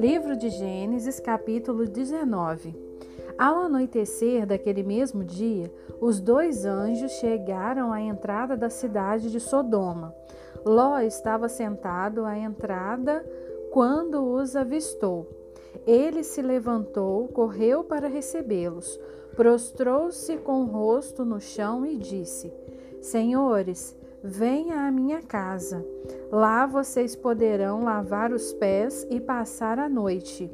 Livro de Gênesis, capítulo 19. Ao anoitecer daquele mesmo dia, os dois anjos chegaram à entrada da cidade de Sodoma. Ló estava sentado à entrada quando os avistou. Ele se levantou, correu para recebê-los, prostrou-se com o rosto no chão e disse: Senhores, venha à minha casa. Lá vocês poderão lavar os pés e passar a noite.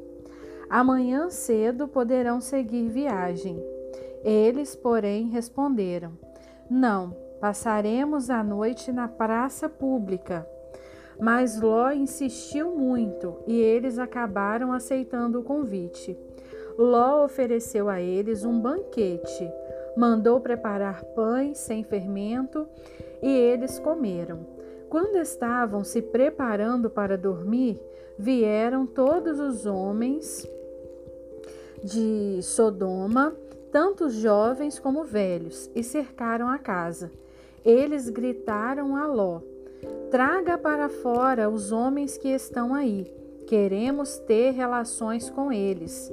Amanhã cedo poderão seguir viagem. Eles, porém, responderam: Não, passaremos a noite na praça pública. Mas Ló insistiu muito e eles acabaram aceitando o convite. Ló ofereceu a eles um banquete, mandou preparar pães sem fermento e eles comeram. Quando estavam se preparando para dormir, vieram todos os homens de Sodoma, tanto jovens como velhos, e cercaram a casa. Eles gritaram a Ló: Traga para fora os homens que estão aí. Queremos ter relações com eles.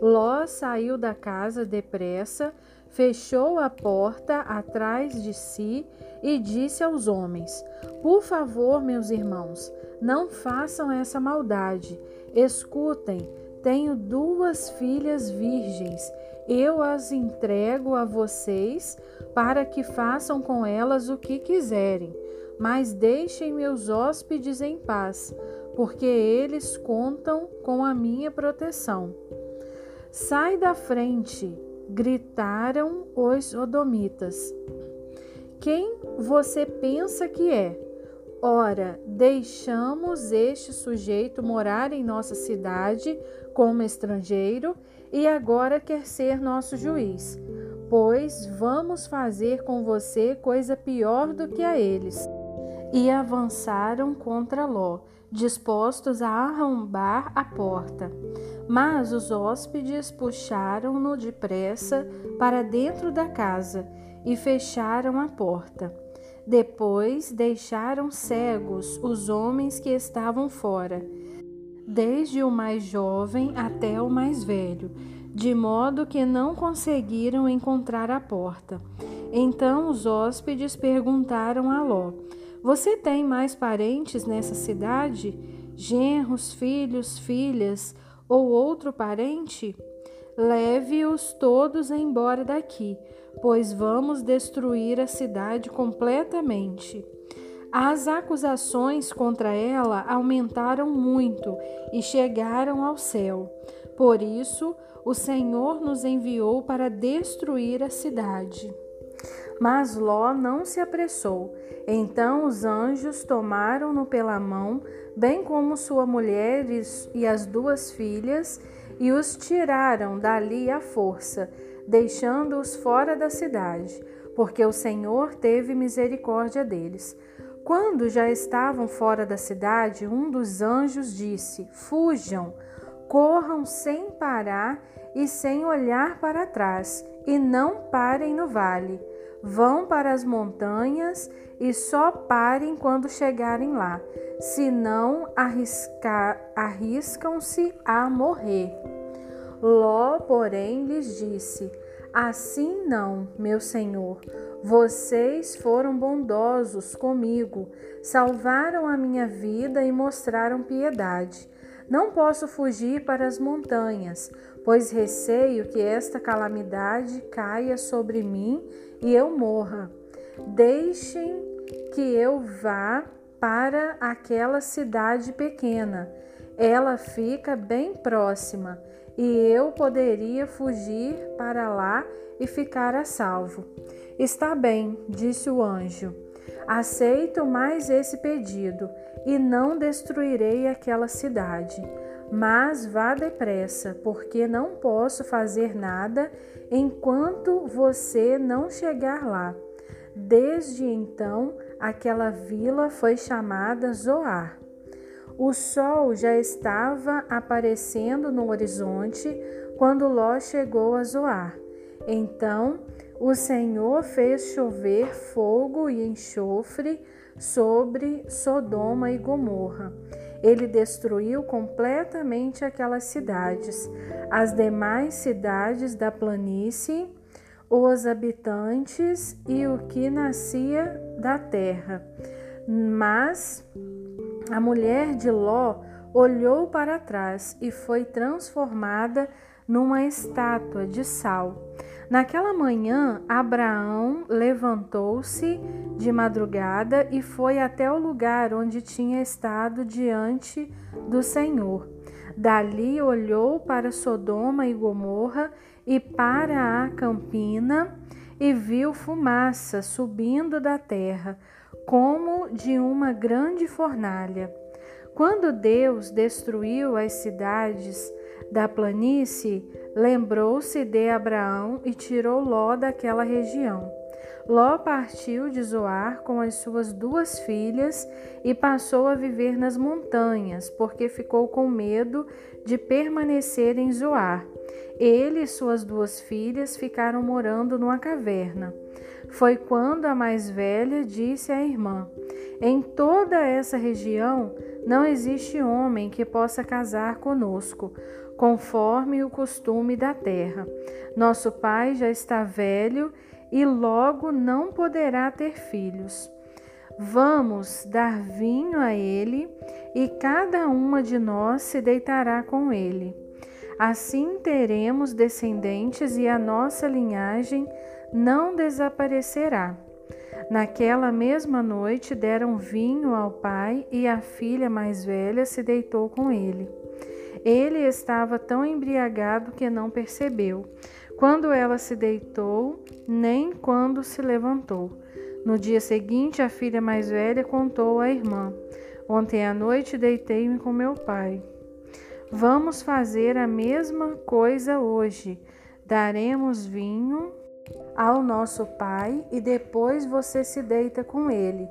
Ló saiu da casa depressa, fechou a porta atrás de si e disse aos homens: Por favor, meus irmãos, não façam essa maldade. Escutem, tenho duas filhas virgens. Eu as entrego a vocês para que façam com elas o que quiserem. Mas deixem meus hóspedes em paz, porque eles contam com a minha proteção. Sai da frente, gritaram os sodomitas. Quem você pensa que é? Ora, deixamos este sujeito morar em nossa cidade como estrangeiro e agora quer ser nosso juiz. Pois vamos fazer com você coisa pior do que a eles. E avançaram contra Ló, dispostos a arrombar a porta. Mas os hóspedes puxaram-no depressa para dentro da casa e fecharam a porta. Depois deixaram cegos os homens que estavam fora, desde o mais jovem até o mais velho, de modo que não conseguiram encontrar a porta. Então os hóspedes perguntaram a Ló: Você tem mais parentes nessa cidade? Genros, filhos, filhas ou outro parente? Leve-os todos embora daqui, pois vamos destruir a cidade completamente. As acusações contra ela aumentaram muito e chegaram ao céu. Por isso, o Senhor nos enviou para destruir a cidade. Mas Ló não se apressou. Então os anjos tomaram-no pela mão, bem como sua mulher e as duas filhas, e os tiraram dali à força, deixando-os fora da cidade, porque o Senhor teve misericórdia deles. Quando já estavam fora da cidade, um dos anjos disse: Fujam, corram sem parar e sem olhar para trás, e não parem no vale. Vão para as montanhas e só parem quando chegarem lá, senão arriscam-se a morrer. Ló, porém, lhes disse: Assim não, meu senhor. Vocês foram bondosos comigo, salvaram a minha vida e mostraram piedade. Não posso fugir para as montanhas, pois receio que esta calamidade caia sobre mim e eu morra. Deixem que eu vá para aquela cidade pequena. Ela fica bem próxima e eu poderia fugir para lá e ficar a salvo. Está bem, disse o anjo. Aceito mais esse pedido e não destruirei aquela cidade. Mas vá depressa, porque não posso fazer nada enquanto você não chegar lá. Desde então, aquela vila foi chamada Zoar. O sol já estava aparecendo no horizonte quando Ló chegou a Zoar. Então o Senhor fez chover fogo e enxofre sobre Sodoma e Gomorra. Ele destruiu completamente aquelas cidades, as demais cidades da planície, os habitantes e o que nascia da terra. Mas a mulher de Ló olhou para trás e foi transformada numa estátua de sal. Naquela manhã, Abraão levantou-se de madrugada e foi até o lugar onde tinha estado diante do Senhor. Dali olhou para Sodoma e Gomorra e para a campina e viu fumaça subindo da terra, como de uma grande fornalha. Quando Deus destruiu as cidades da planície, lembrou-se de Abraão e tirou Ló daquela região. Ló partiu de Zoar com as suas duas filhas e passou a viver nas montanhas, porque ficou com medo de permanecer em Zoar. Ele e suas duas filhas ficaram morando numa caverna. Foi quando a mais velha disse à irmã: Em toda essa região não existe homem que possa casar conosco, conforme o costume da terra. Nosso pai já está velho e logo não poderá ter filhos. Vamos dar vinho a ele e cada uma de nós se deitará com ele. Assim teremos descendentes e a nossa linhagem não desaparecerá. Naquela mesma noite deram vinho ao pai e a filha mais velha se deitou com ele. Ele estava tão embriagado que não percebeu. Quando ela se deitou, nem quando se levantou. No dia seguinte, a filha mais velha contou à irmã: Ontem à noite deitei-me com meu pai. Vamos fazer a mesma coisa hoje. Daremos vinho ao nosso pai e depois você se deita com ele,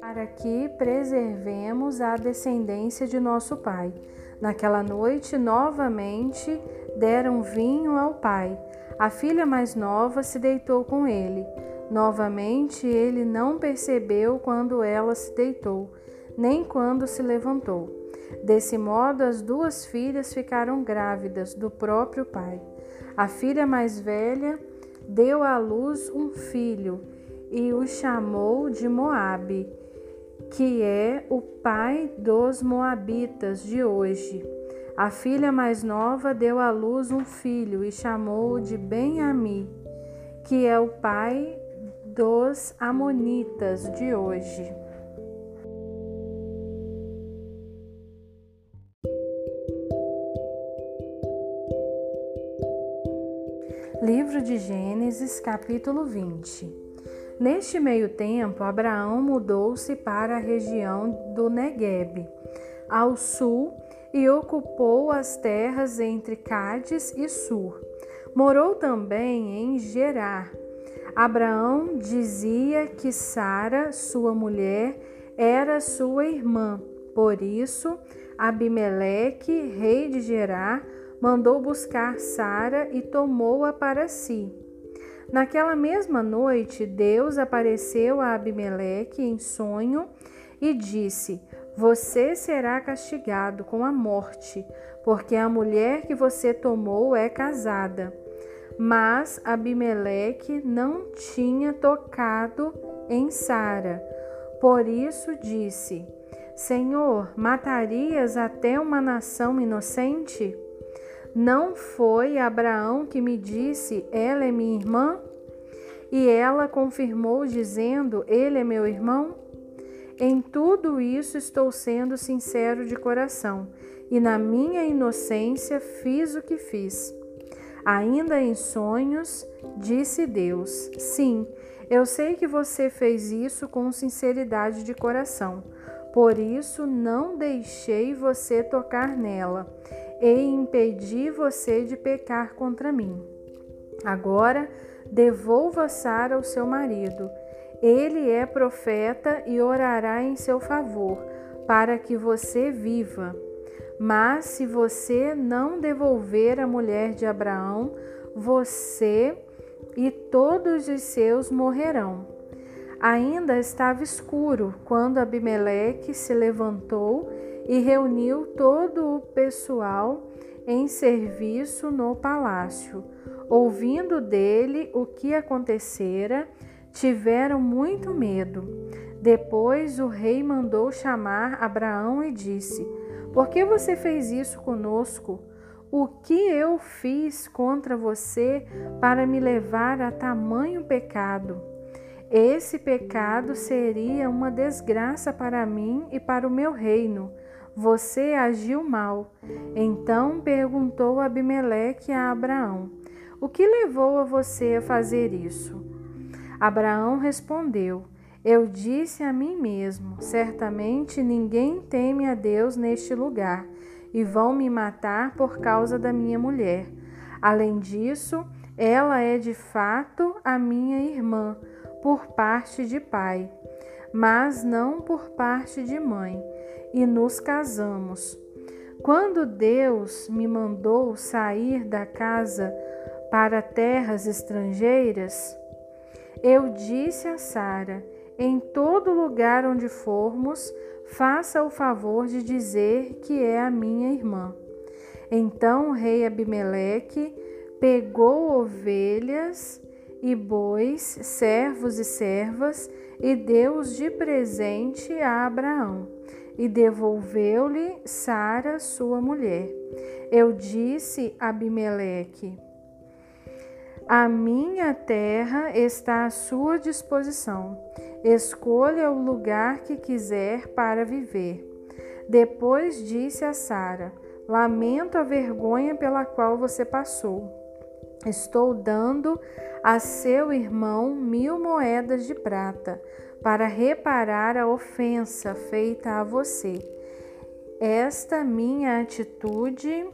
para que preservemos a descendência de nosso pai. Naquela noite, novamente deram vinho ao pai. A filha mais nova se deitou com ele. Novamente, ele não percebeu quando ela se deitou, nem quando se levantou. Desse modo, as duas filhas ficaram grávidas do próprio pai. A filha mais velha deu à luz um filho e o chamou de Moabe que é o pai dos Moabitas de hoje. A filha mais nova deu à luz um filho e chamou-o de Ben-Ami, que é o pai dos Amonitas de hoje. Livro de Gênesis, capítulo 20. Neste meio tempo, Abraão mudou-se para a região do Negueb, ao sul, e ocupou as terras entre Cádiz e Sur. Morou também em Gerar. Abraão dizia que Sara, sua mulher, era sua irmã. Por isso, Abimeleque, rei de Gerar, mandou buscar Sara e tomou-a para si. Naquela mesma noite, Deus apareceu a Abimeleque em sonho e disse: Você será castigado com a morte, porque a mulher que você tomou é casada. Mas Abimeleque não tinha tocado em Sara. Por isso disse: Senhor, matarias até uma nação inocente? Não foi Abraão que me disse: Ela é minha irmã? E ela confirmou, dizendo: Ele é meu irmão? Em tudo isso estou sendo sincero de coração, e na minha inocência fiz o que fiz. Ainda em sonhos, disse Deus: Sim, eu sei que você fez isso com sinceridade de coração. Por isso não deixei você tocar nela e impedi você de pecar contra mim. Agora devolva Sara ao seu marido. Ele é profeta e orará em seu favor, para que você viva. Mas se você não devolver a mulher de Abraão, você e todos os seus morrerão. Ainda estava escuro quando Abimeleque se levantou e reuniu todo o pessoal em serviço no palácio. Ouvindo dele o que acontecera, tiveram muito medo. Depois o rei mandou chamar Abraão e disse: Por que você fez isso conosco? O que eu fiz contra você para me levar a tamanho pecado? Esse pecado seria uma desgraça para mim e para o meu reino. Você agiu mal. Então perguntou Abimeleque a Abraão: O que levou a você a fazer isso? Abraão respondeu: Eu disse a mim mesmo: Certamente ninguém teme a Deus neste lugar e vão me matar por causa da minha mulher. Além disso, ela é de fato a minha irmã, por parte de pai, mas não por parte de mãe, e nos casamos. Quando Deus me mandou sair da casa para terras estrangeiras, eu disse a Sara: Em todo lugar onde formos, faça o favor de dizer que é a minha irmã. Então o rei Abimeleque pegou ovelhas e bois, servos e servas, e deu-os de presente a Abraão, e devolveu-lhe Sara, sua mulher. Eu disse a Abimeleque: A minha terra está à sua disposição Escolha o lugar que quiser para viver. Depois disse a Sara: Lamento a vergonha pela qual você passou. Estou dando a seu irmão mil moedas de prata para reparar a ofensa feita a você. Esta minha atitude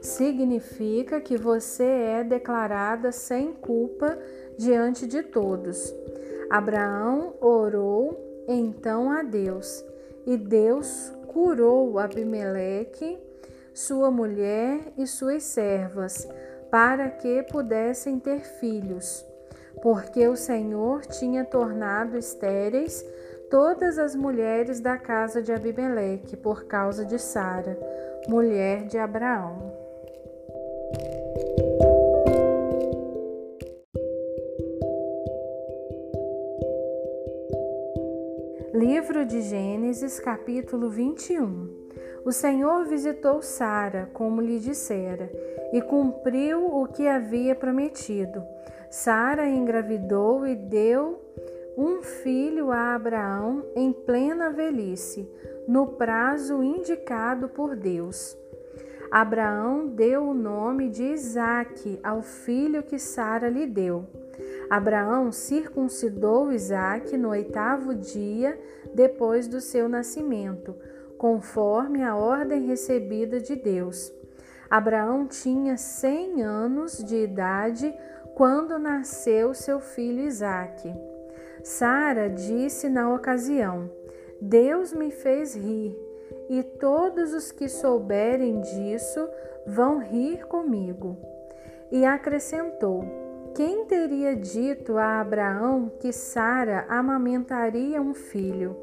significa que você é declarada sem culpa diante de todos. Abraão orou então a Deus, e Deus curou Abimeleque, sua mulher e suas servas, para que pudessem ter filhos, porque o Senhor tinha tornado estéreis todas as mulheres da casa de Abimeleque por causa de Sara, mulher de Abraão. Livro de Gênesis, capítulo 21. O Senhor visitou Sara, como lhe dissera, e cumpriu o que havia prometido. Sara engravidou e deu um filho a Abraão em plena velhice, no prazo indicado por Deus. Abraão deu o nome de Isaque ao filho que Sara lhe deu. Abraão circuncidou Isaque no oitavo dia depois do seu nascimento, conforme a ordem recebida de Deus. Abraão tinha cem anos de idade quando nasceu seu filho Isaque. Sara disse na ocasião: Deus me fez rir, e todos os que souberem disso vão rir comigo. E acrescentou: quem teria dito a Abraão que Sara amamentaria um filho?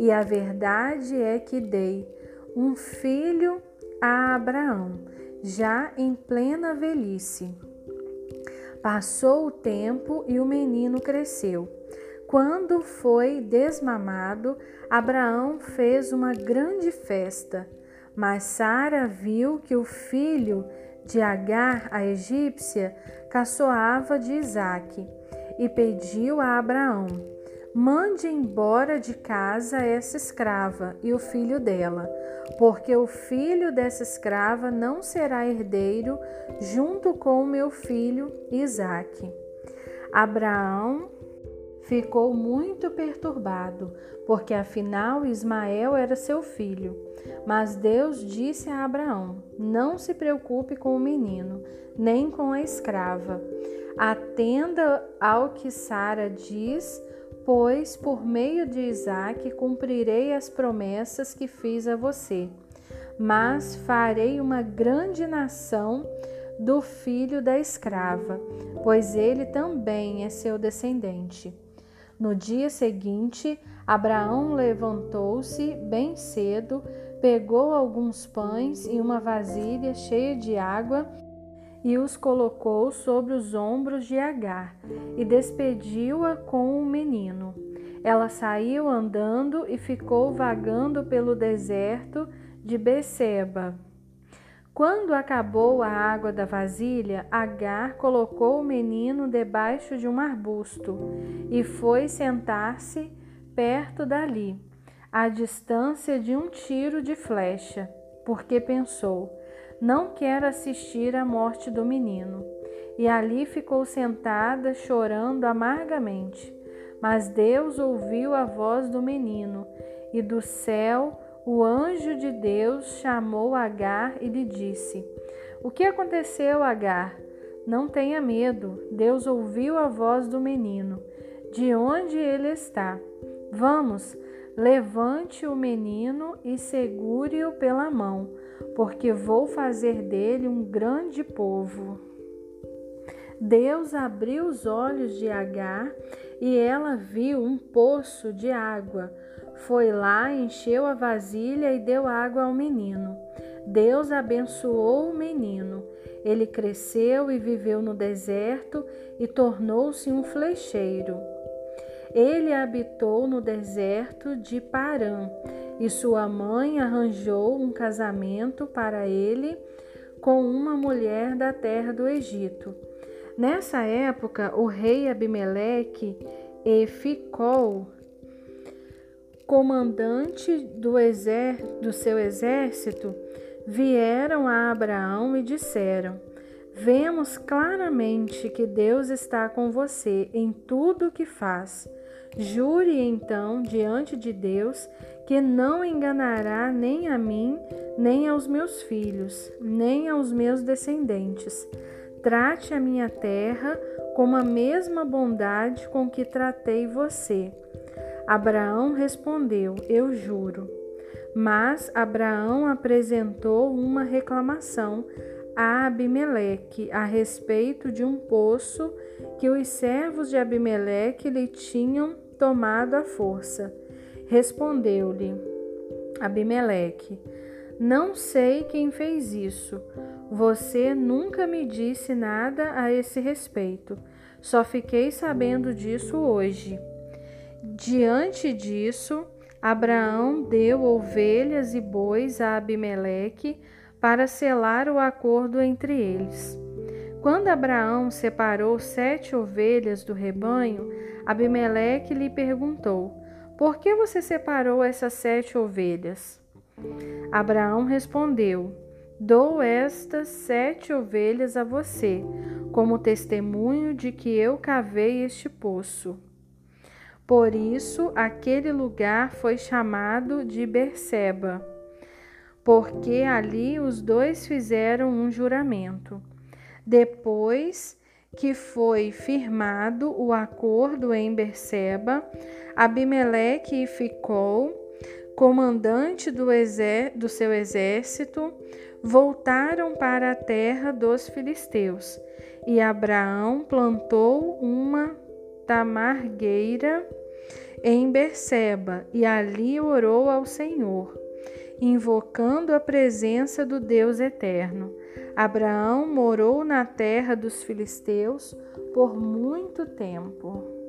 E a verdade é que dei um filho a Abraão, já em plena velhice. Passou o tempo e o menino cresceu. Quando foi desmamado, Abraão fez uma grande festa. Mas Sara viu que o filho de Agar, a egípcia, caçoava de Isaque e pediu a Abraão: Mande embora de casa essa escrava e o filho dela, porque o filho dessa escrava não será herdeiro junto com o meu filho Isaque. Abraão ficou muito perturbado, porque afinal Ismael era seu filho. Mas Deus disse a Abraão: Não se preocupe com o menino, nem com a escrava. Atenda ao que Sara diz, pois por meio de Isaque cumprirei as promessas que fiz a você. Mas farei uma grande nação do filho da escrava, pois ele também é seu descendente. No dia seguinte, Abraão levantou-se bem cedo, pegou alguns pães e uma vasilha cheia de água e os colocou sobre os ombros de Agar e despediu-a com o menino. Ela saiu andando e ficou vagando pelo deserto de Beceba. Quando acabou a água da vasilha, Agar colocou o menino debaixo de um arbusto e foi sentar-se perto dali, à distância de um tiro de flecha, porque pensou: não quero assistir à morte do menino. E ali ficou sentada, chorando amargamente. Mas Deus ouviu a voz do menino, e do céu o anjo de Deus chamou Agar e lhe disse: O que aconteceu, Agar? Não tenha medo. Deus ouviu a voz do menino. De onde ele está? Vamos, levante o menino e segure-o pela mão, porque vou fazer dele um grande povo. Deus abriu os olhos de Agar e ela viu um poço de água foi lá, encheu a vasilha e deu água ao menino. Deus abençoou o menino. Ele cresceu e viveu no deserto e tornou-se um flecheiro. Ele habitou no deserto de Parã e sua mãe arranjou um casamento para ele com uma mulher da terra do Egito. Nessa época, o rei Abimeleque e Ficol comandante do, do seu exército vieram a Abraão e disseram: Vemos claramente que Deus está com você em tudo o que faz. Jure então diante de Deus que não enganará nem a mim, nem aos meus filhos, nem aos meus descendentes. Trate a minha terra com a mesma bondade com que tratei você. Abraão respondeu: Eu juro. Mas Abraão apresentou uma reclamação a Abimeleque a respeito de um poço que os servos de Abimeleque lhe tinham tomado à força. Respondeu-lhe Abimeleque: Não sei quem fez isso. Você nunca me disse nada a esse respeito. Só fiquei sabendo disso hoje. Diante disso, Abraão deu ovelhas e bois a Abimeleque para selar o acordo entre eles. Quando Abraão separou sete ovelhas do rebanho, Abimeleque lhe perguntou: Por que você separou essas sete ovelhas? Abraão respondeu: Dou estas sete ovelhas a você, como testemunho de que eu cavei este poço. Por isso, aquele lugar foi chamado de Berseba, porque ali os dois fizeram um juramento. Depois que foi firmado o acordo em Berseba, Abimeleque Ficol, comandante do, do seu exército, voltaram para a terra dos filisteus. E Abraão plantou uma tamargueira em Berseba e ali orou ao Senhor, invocando a presença do Deus eterno. Abraão morou na terra dos filisteus por muito tempo.